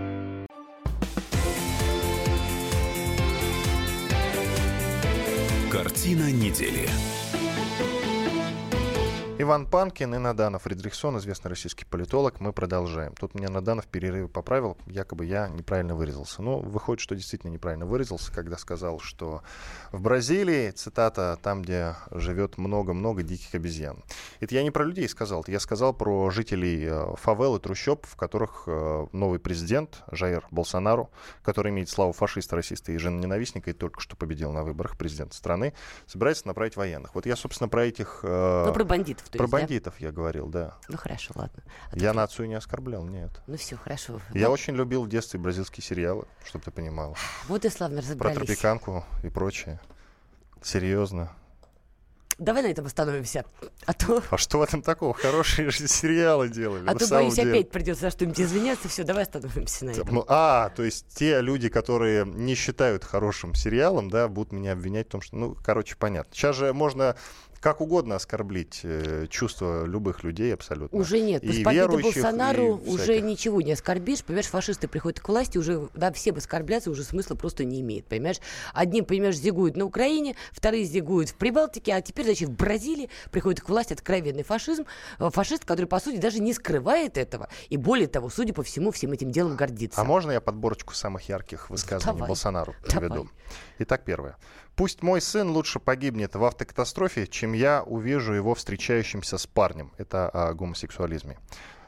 Картина недели. Иван Панкин и Наданов Фридрихсон, известный российский политолог. Мы продолжаем. Тут меня Наданов в перерыве поправил, якобы я неправильно выразился. Но выходит, что действительно неправильно выразился, когда сказал, что в Бразилии, цитата, там, где живет много-много диких обезьян. Это я не про людей сказал, я сказал про жителей э, фавел и трущоб, в которых э, новый президент Жаир Болсонару, который имеет славу фашиста, расиста и женоненавистника, и только что победил на выборах президента страны, собирается направить военных. Вот я, собственно, про этих... Э, ну, про бандитов то Про есть, бандитов да? я говорил, да. Ну хорошо, ладно. А я ты... нацию не оскорблял, нет. Ну все, хорошо. Я Но... очень любил в детстве бразильские сериалы, чтобы ты понимала. Вот и славно разобрались. Про тропиканку и прочее. Серьезно. Давай на этом остановимся. А, то... а что в этом такого? Хорошие же сериалы делали. А то, боюсь, деле. опять придется за что-нибудь извиняться. Все, давай остановимся на этом. Ну, а, то есть те люди, которые не считают хорошим сериалом, да, будут меня обвинять в том, что, ну, короче, понятно. Сейчас же можно как угодно оскорблить э, чувства любых людей абсолютно. Уже нет. После и победы Болсонару уже ничего не оскорбишь. Понимаешь, фашисты приходят к власти, уже, да, все оскорбляться уже смысла просто не имеет. Понимаешь? Одни, понимаешь, зигуют на Украине, вторые зигуют в Прибалтике, а теперь, значит, в Бразилии приходит к власти откровенный фашизм. Э, фашист, который, по сути, даже не скрывает этого. И более того, судя по всему, всем этим делом гордится. А можно я подборочку самых ярких высказываний Давай. Болсонару приведу? Давай. Итак, первое. Пусть мой сын лучше погибнет в автокатастрофе, чем я увижу его встречающимся с парнем. Это о гомосексуализме.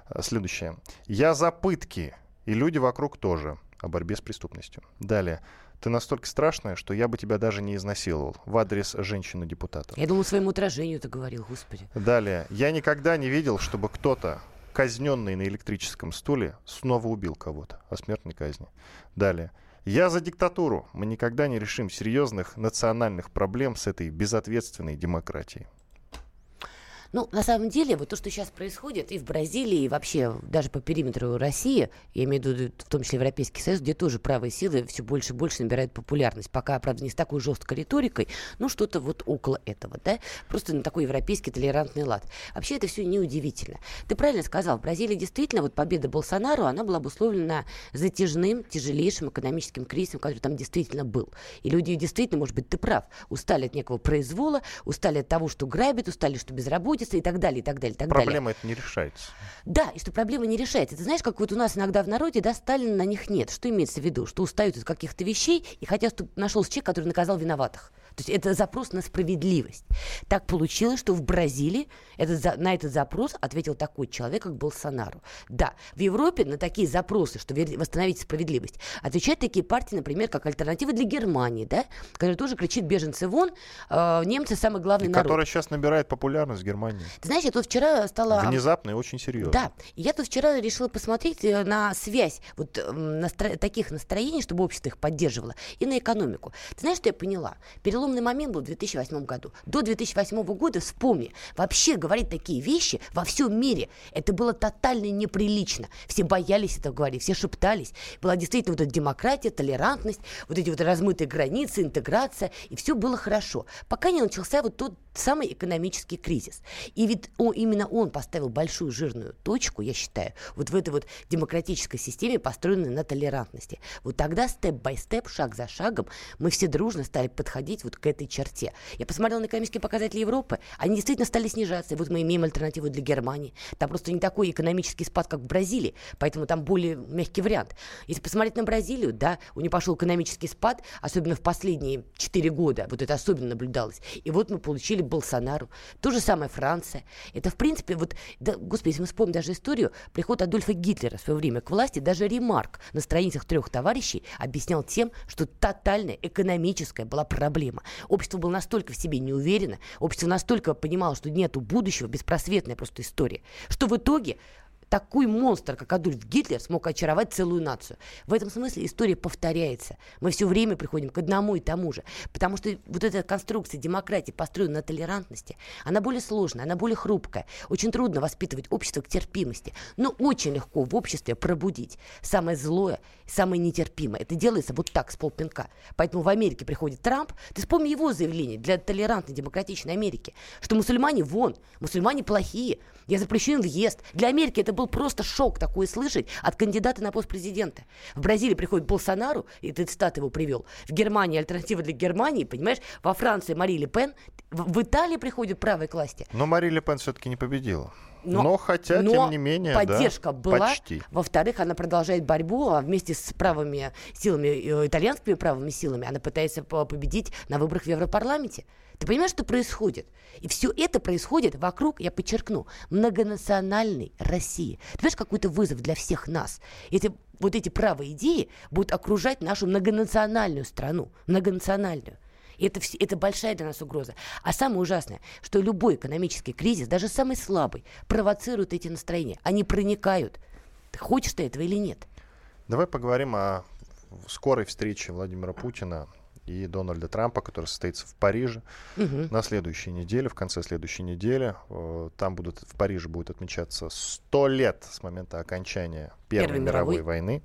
Э, следующее. Я за пытки, и люди вокруг тоже. О борьбе с преступностью. Далее. Ты настолько страшная, что я бы тебя даже не изнасиловал. В адрес женщины-депутата. Я думал, своему отражению это говорил, господи. Далее. Я никогда не видел, чтобы кто-то, казненный на электрическом стуле, снова убил кого-то. О смертной казни. Далее. Я за диктатуру. Мы никогда не решим серьезных национальных проблем с этой безответственной демократией. Ну, на самом деле, вот то, что сейчас происходит и в Бразилии, и вообще даже по периметру России, я имею в виду в том числе Европейский Союз, где тоже правые силы все больше и больше набирают популярность. Пока, правда, не с такой жесткой риторикой, но что-то вот около этого, да? Просто на такой европейский толерантный лад. Вообще это все неудивительно. Ты правильно сказал, в Бразилии действительно вот победа Болсонару, она была обусловлена затяжным, тяжелейшим экономическим кризисом, который там действительно был. И люди действительно, может быть, ты прав, устали от некого произвола, устали от того, что грабят, устали, что безработица, безработица и так далее, и так далее, и так Проблема далее. это не решается. Да, и что проблема не решается. Ты знаешь, как вот у нас иногда в народе, да, Сталина на них нет. Что имеется в виду? Что устают от каких-то вещей и чтобы нашелся человек, который наказал виноватых. То есть это запрос на справедливость. Так получилось, что в Бразилии этот, на этот запрос ответил такой человек, как Болсонару. Да, в Европе на такие запросы, что восстановить справедливость, отвечают такие партии, например, как «Альтернатива для Германии», да, которая тоже кричит «беженцы вон», э, немцы самый главный и народ. Которая сейчас набирает популярность в Германии. Ты знаешь, я тут вчера стала... Внезапно и очень серьезно. Да, я тут вчера решила посмотреть э, на связь вот настро... таких настроений, чтобы общество их поддерживало, и на экономику. Ты знаешь, что я поняла? Переломный момент был в 2008 году. До 2008 года, вспомни, вообще говорить такие вещи во всем мире, это было тотально неприлично. Все боялись это говорить, все шептались. Была действительно вот эта демократия, толерантность, вот эти вот размытые границы, интеграция, и все было хорошо. Пока не начался вот тот самый экономический кризис. И ведь он, именно он поставил большую жирную точку, я считаю, вот в этой вот демократической системе, построенной на толерантности. Вот тогда степ-бай-степ, шаг за шагом, мы все дружно стали подходить вот к этой черте. Я посмотрела на экономические показатели Европы, они действительно стали снижаться. И вот мы имеем альтернативу для Германии. Там просто не такой экономический спад, как в Бразилии, поэтому там более мягкий вариант. Если посмотреть на Бразилию, да, у нее пошел экономический спад, особенно в последние 4 года, вот это особенно наблюдалось. И вот мы получили Болсонару. То же самое Франция. Это, в принципе, вот, да, господи, если мы вспомним даже историю, приход Адольфа Гитлера в свое время к власти, даже Ремарк на страницах трех товарищей объяснял тем, что тотальная экономическая была проблема. Общество было настолько в себе неуверено, общество настолько понимало, что нету будущего, беспросветная просто история, что в итоге такой монстр, как Адольф Гитлер, смог очаровать целую нацию. В этом смысле история повторяется. Мы все время приходим к одному и тому же. Потому что вот эта конструкция демократии, построенная на толерантности, она более сложная, она более хрупкая. Очень трудно воспитывать общество к терпимости. Но очень легко в обществе пробудить самое злое, самое нетерпимое. Это делается вот так, с полпинка. Поэтому в Америке приходит Трамп. Ты вспомни его заявление для толерантной демократичной Америки, что мусульмане вон, мусульмане плохие, я запрещен въезд. Для Америки это был просто шок такое слышать от кандидата на пост президента. В Бразилии приходит Болсонару, и ты цитат его привел. В Германии альтернатива для Германии, понимаешь? Во Франции Мари Ле Пен. В, в Италии приходит правой к власти. Но Мари Ле Пен все-таки не победила. Но, но хотя, но тем не менее, поддержка да, была. Почти. Во-вторых, она продолжает борьбу, а вместе с правыми силами, э, итальянскими правыми силами, она пытается победить на выборах в Европарламенте. Ты понимаешь, что происходит? И все это происходит вокруг, я подчеркну, многонациональной России. Ты понимаешь, какой-то вызов для всех нас. Эти, вот эти правые идеи будут окружать нашу многонациональную страну, многонациональную. И это, это большая для нас угроза. А самое ужасное, что любой экономический кризис, даже самый слабый, провоцирует эти настроения. Они проникают. Ты хочешь ты этого или нет? Давай поговорим о скорой встрече Владимира Путина и Дональда Трампа, который состоится в Париже угу. на следующей неделе, в конце следующей недели. Э, там будут, в Париже будет отмечаться 100 лет с момента окончания Первой, Первой мировой. мировой войны.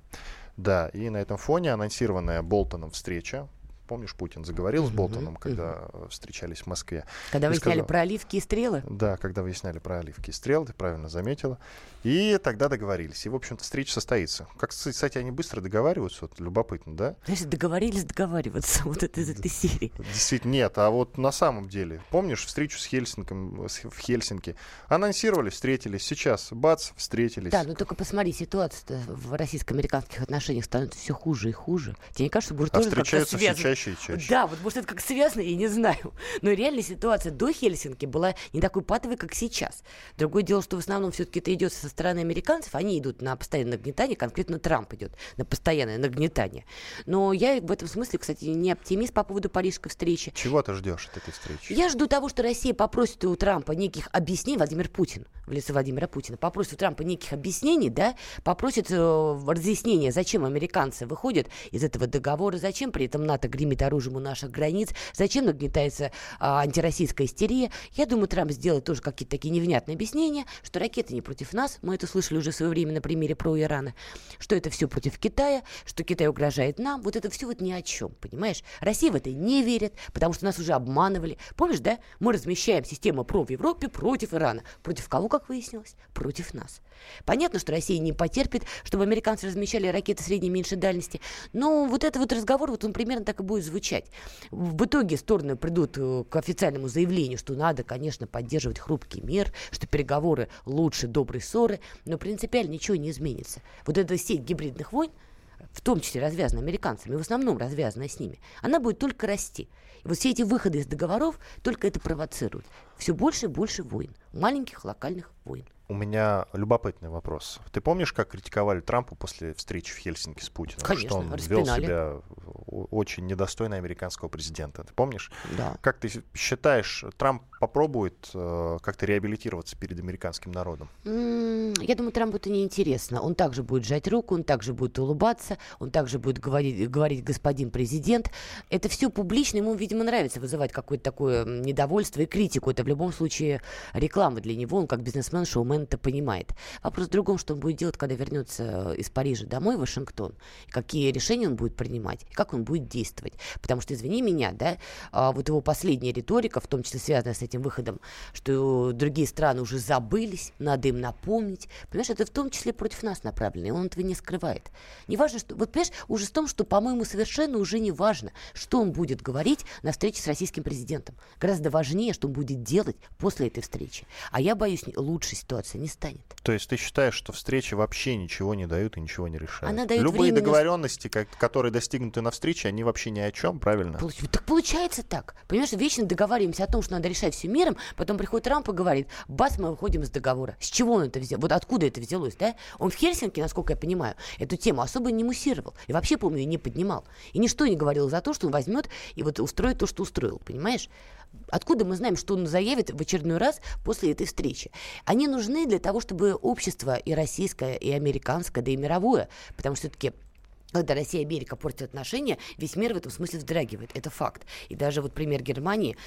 Да, и на этом фоне анонсированная Болтоном встреча Помнишь, Путин заговорил с Болтоном, когда встречались в Москве. Когда выясняли сказал, про оливки и стрелы? Да, когда выясняли про оливки и стрелы, ты правильно заметила. И тогда договорились. И, в общем-то, встреча состоится. Как, кстати, они быстро договариваются, вот, любопытно, да? Значит, договорились договариваться вот это из этой серии. Действительно, нет. А вот на самом деле, помнишь встречу с Хельсинком, в Хельсинки? Анонсировали, встретились. Сейчас, бац, встретились. Да, но только посмотри, ситуация в российско-американских отношениях становится все хуже и хуже. Тебе не кажется, что будет а тоже встречаются все чаще и чаще. Да, вот может это как связано, я не знаю. Но реальная ситуация до Хельсинки была не такой патовой, как сейчас. Другое дело, что в основном все-таки это идет со стороны американцев, они идут на постоянное нагнетание, конкретно Трамп идет на постоянное нагнетание. Но я в этом смысле, кстати, не оптимист по поводу парижской встречи. Чего ты ждешь от этой встречи? Я жду того, что Россия попросит у Трампа неких объяснений, Владимир Путин, в лице Владимира Путина, попросит у Трампа неких объяснений, да, попросит э, разъяснения, зачем американцы выходят из этого договора, зачем при этом НАТО гремит оружием у наших границ, зачем нагнетается э, антироссийская истерия. Я думаю, Трамп сделает тоже какие-то такие невнятные объяснения, что ракеты не против нас, мы это слышали уже в свое время на примере про Ирана, что это все против Китая, что Китай угрожает нам, вот это все вот ни о чем, понимаешь? Россия в это не верит, потому что нас уже обманывали. Помнишь, да? Мы размещаем систему ПРО в Европе против Ирана. Против кого, как выяснилось? Против нас. Понятно, что Россия не потерпит, чтобы американцы размещали ракеты средней и меньшей дальности. Но вот этот вот разговор, вот он примерно так и будет звучать. В итоге стороны придут э, к официальному заявлению, что надо, конечно, поддерживать хрупкий мир, что переговоры лучше доброй ссоры, но принципиально ничего не изменится. Вот эта сеть гибридных войн, в том числе развязанная американцами, в основном развязанная с ними, она будет только расти. И вот все эти выходы из договоров только это провоцируют. Все больше и больше войн, маленьких локальных войн. У меня любопытный вопрос. Ты помнишь, как критиковали Трампа после встречи в Хельсинки с Путиным? Конечно, что он распинали. вел себя очень недостойно американского президента. Ты помнишь? Да. Как ты считаешь, Трамп попробует э, как-то реабилитироваться перед американским народом? Я думаю, Трампу это неинтересно. Он также будет жать руку, он также будет улыбаться, он также будет говорить, говорить господин президент. Это все публично, ему, видимо, нравится вызывать какое-то такое недовольство и критику. Это в любом случае реклама для него, он как бизнесмен, шоумен это понимает. Вопрос в другом, что он будет делать, когда вернется из Парижа домой в Вашингтон, какие решения он будет принимать, как он будет действовать. Потому что, извини меня, да, а, вот его последняя риторика, в том числе связанная с этим выходом, что другие страны уже забылись, надо им напомнить. Понимаешь, это в том числе против нас направлено, и он этого не скрывает. Не важно, что... Вот, понимаешь, ужас в том, что, по-моему, совершенно уже не важно, что он будет говорить на встрече с российским президентом. Гораздо важнее, что он будет делать после этой встречи. А я боюсь, лучшей ситуации не станет. То есть ты считаешь, что встречи вообще ничего не дают и ничего не решают? Она дает Любые временно- договоренности, как- которые достигнуты на встрече, они вообще ни о чем, правильно? Получ- Так получается так. Понимаешь, вечно договариваемся о том, что надо решать все миром, потом приходит Трамп и говорит, бац, мы выходим из договора. С чего он это взял? Вот откуда это взялось, да? Он в Хельсинки, насколько я понимаю, эту тему особо не муссировал. И вообще, помню, не поднимал. И ничто не говорил за то, что он возьмет и вот устроит то, что устроил, понимаешь? Откуда мы знаем, что он заявит в очередной раз после этой встречи? Они нужны для того, чтобы общество и российское, и американское, да и мировое, потому что все-таки когда Россия и Америка портят отношения, весь мир в этом смысле вздрагивает. Это факт. И даже вот пример Германии.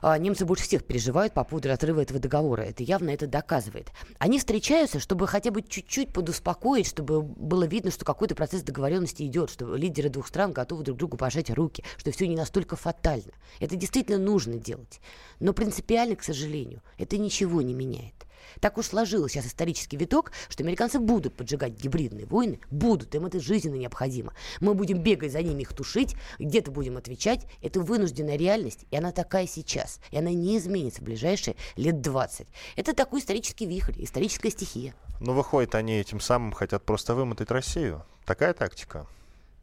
а, Немцы больше всех переживают по поводу разрыва этого договора. Это явно это доказывает. Они встречаются, чтобы хотя бы чуть-чуть подуспокоить, чтобы было видно, что какой-то процесс договоренности идет, что лидеры двух стран готовы друг другу пожать руки, что все не настолько фатально. Это действительно нужно делать. Но принципиально, к сожалению, это ничего не меняет. Так уж сложилось сейчас исторический виток, что американцы будут поджигать гибридные войны, будут, им это жизненно необходимо. Мы будем бегать за ними, их тушить, где-то будем отвечать. Это вынужденная реальность, и она такая сейчас. И она не изменится в ближайшие лет 20. Это такой исторический вихрь, историческая стихия. Но выходит, они этим самым хотят просто вымотать Россию. Такая тактика.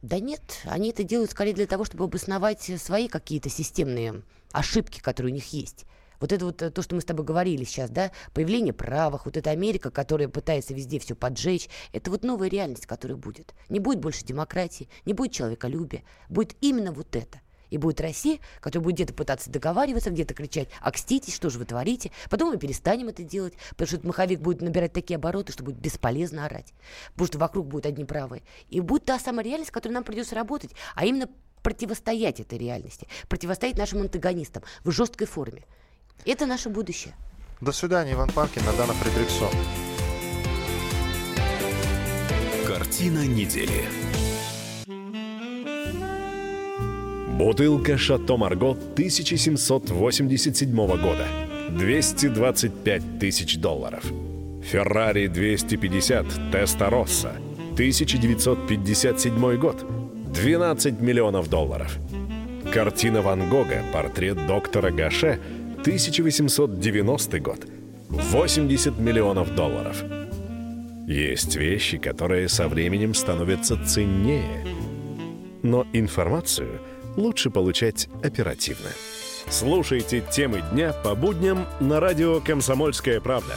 Да нет, они это делают скорее для того, чтобы обосновать свои какие-то системные ошибки, которые у них есть. Вот это вот э, то, что мы с тобой говорили сейчас, да, появление правых, вот эта Америка, которая пытается везде все поджечь, это вот новая реальность, которая будет. Не будет больше демократии, не будет человеколюбия, будет именно вот это. И будет Россия, которая будет где-то пытаться договариваться, где-то кричать «Окститесь, что же вы творите?» Потом мы перестанем это делать, потому что этот маховик будет набирать такие обороты, что будет бесполезно орать. Потому что вокруг будут одни правые. И будет та самая реальность, с которой нам придется работать, а именно противостоять этой реальности, противостоять нашим антагонистам в жесткой форме. Это наше будущее. До свидания, Иван Панкин, Надана Фредериксон. Картина недели. Бутылка «Шато Марго» 1787 года. 225 тысяч долларов. «Феррари 250 Теста Росса» 1957 год. 12 миллионов долларов. Картина Ван Гога «Портрет доктора Гаше» 1890 год. 80 миллионов долларов. Есть вещи, которые со временем становятся ценнее. Но информацию лучше получать оперативно. Слушайте темы дня по будням на радио «Комсомольская правда».